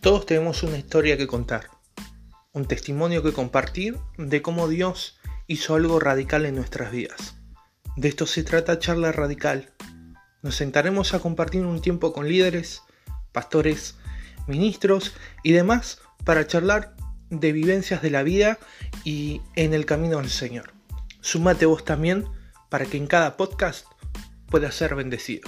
Todos tenemos una historia que contar, un testimonio que compartir de cómo Dios hizo algo radical en nuestras vidas. De esto se trata Charla Radical. Nos sentaremos a compartir un tiempo con líderes, pastores, ministros y demás para charlar de vivencias de la vida y en el camino del Señor. Sumate vos también para que en cada podcast pueda ser bendecido.